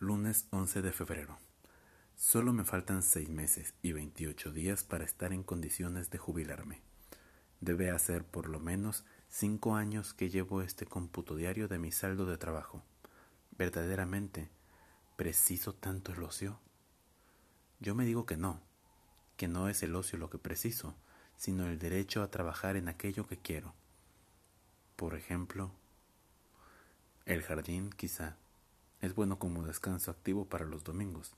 Lunes 11 de febrero. Solo me faltan seis meses y 28 días para estar en condiciones de jubilarme. Debe hacer por lo menos cinco años que llevo este cómputo diario de mi saldo de trabajo. Verdaderamente, ¿preciso tanto el ocio? Yo me digo que no, que no es el ocio lo que preciso, sino el derecho a trabajar en aquello que quiero. Por ejemplo, el jardín quizá es bueno como descanso activo para los domingos,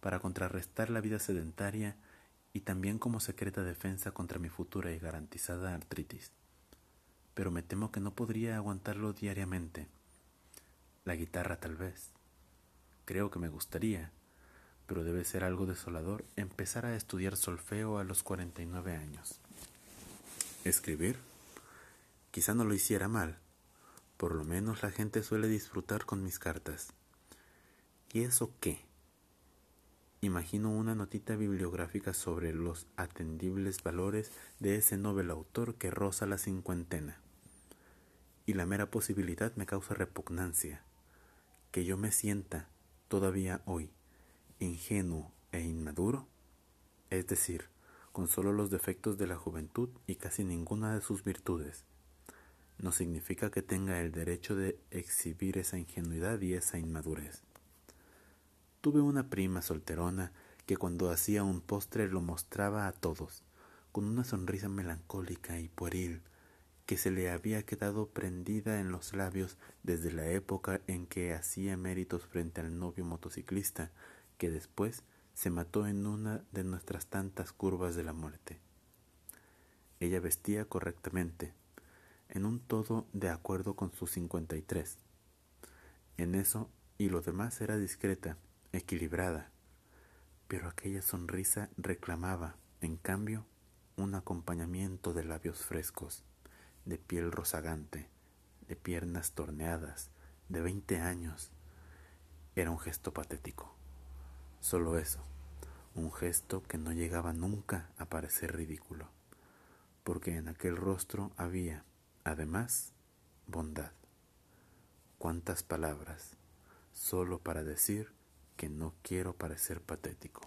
para contrarrestar la vida sedentaria y también como secreta defensa contra mi futura y garantizada artritis. Pero me temo que no podría aguantarlo diariamente. La guitarra tal vez. Creo que me gustaría, pero debe ser algo desolador empezar a estudiar solfeo a los 49 años. Escribir. Quizá no lo hiciera mal, por lo menos la gente suele disfrutar con mis cartas. ¿Y eso qué? Imagino una notita bibliográfica sobre los atendibles valores de ese novel autor que roza la cincuentena. Y la mera posibilidad me causa repugnancia. Que yo me sienta, todavía hoy, ingenuo e inmaduro, es decir, con solo los defectos de la juventud y casi ninguna de sus virtudes no significa que tenga el derecho de exhibir esa ingenuidad y esa inmadurez. Tuve una prima solterona que cuando hacía un postre lo mostraba a todos, con una sonrisa melancólica y pueril que se le había quedado prendida en los labios desde la época en que hacía méritos frente al novio motociclista, que después se mató en una de nuestras tantas curvas de la muerte. Ella vestía correctamente, en un todo de acuerdo con sus 53. En eso y lo demás era discreta, equilibrada, pero aquella sonrisa reclamaba, en cambio, un acompañamiento de labios frescos, de piel rozagante, de piernas torneadas, de veinte años. Era un gesto patético. Solo eso, un gesto que no llegaba nunca a parecer ridículo, porque en aquel rostro había, Además, bondad. Cuántas palabras, solo para decir que no quiero parecer patético.